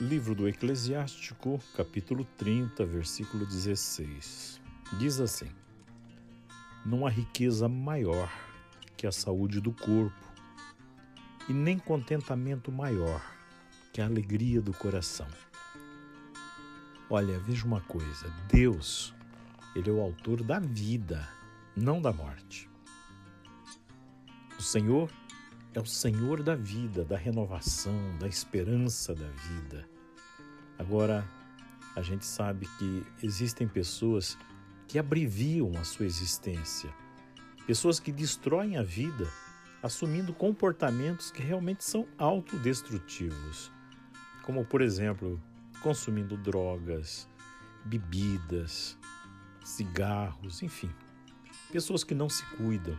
Livro do Eclesiástico, capítulo 30, versículo 16. Diz assim: Não há riqueza maior que a saúde do corpo, e nem contentamento maior que a alegria do coração. Olha, veja uma coisa: Deus, Ele é o autor da vida, não da morte. O Senhor é o Senhor da vida, da renovação, da esperança da vida. Agora, a gente sabe que existem pessoas que abreviam a sua existência, pessoas que destroem a vida assumindo comportamentos que realmente são autodestrutivos, como, por exemplo, consumindo drogas, bebidas, cigarros, enfim. Pessoas que não se cuidam,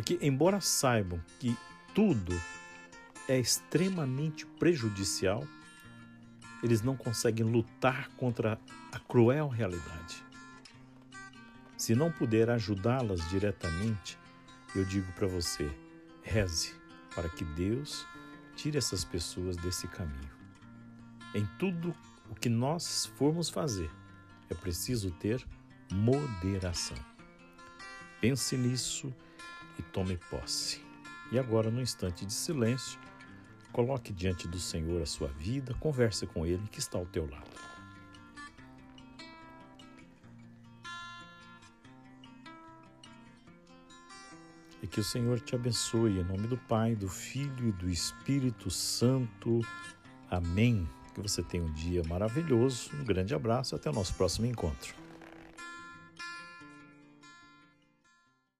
porque, embora saibam que tudo é extremamente prejudicial, eles não conseguem lutar contra a cruel realidade. Se não puder ajudá-las diretamente, eu digo para você: reze para que Deus tire essas pessoas desse caminho. Em tudo o que nós formos fazer, é preciso ter moderação. Pense nisso e tome posse. E agora, no instante de silêncio, coloque diante do Senhor a sua vida, converse com Ele que está ao teu lado. E que o Senhor te abençoe em nome do Pai, do Filho e do Espírito Santo. Amém. Que você tenha um dia maravilhoso. Um grande abraço até o nosso próximo encontro.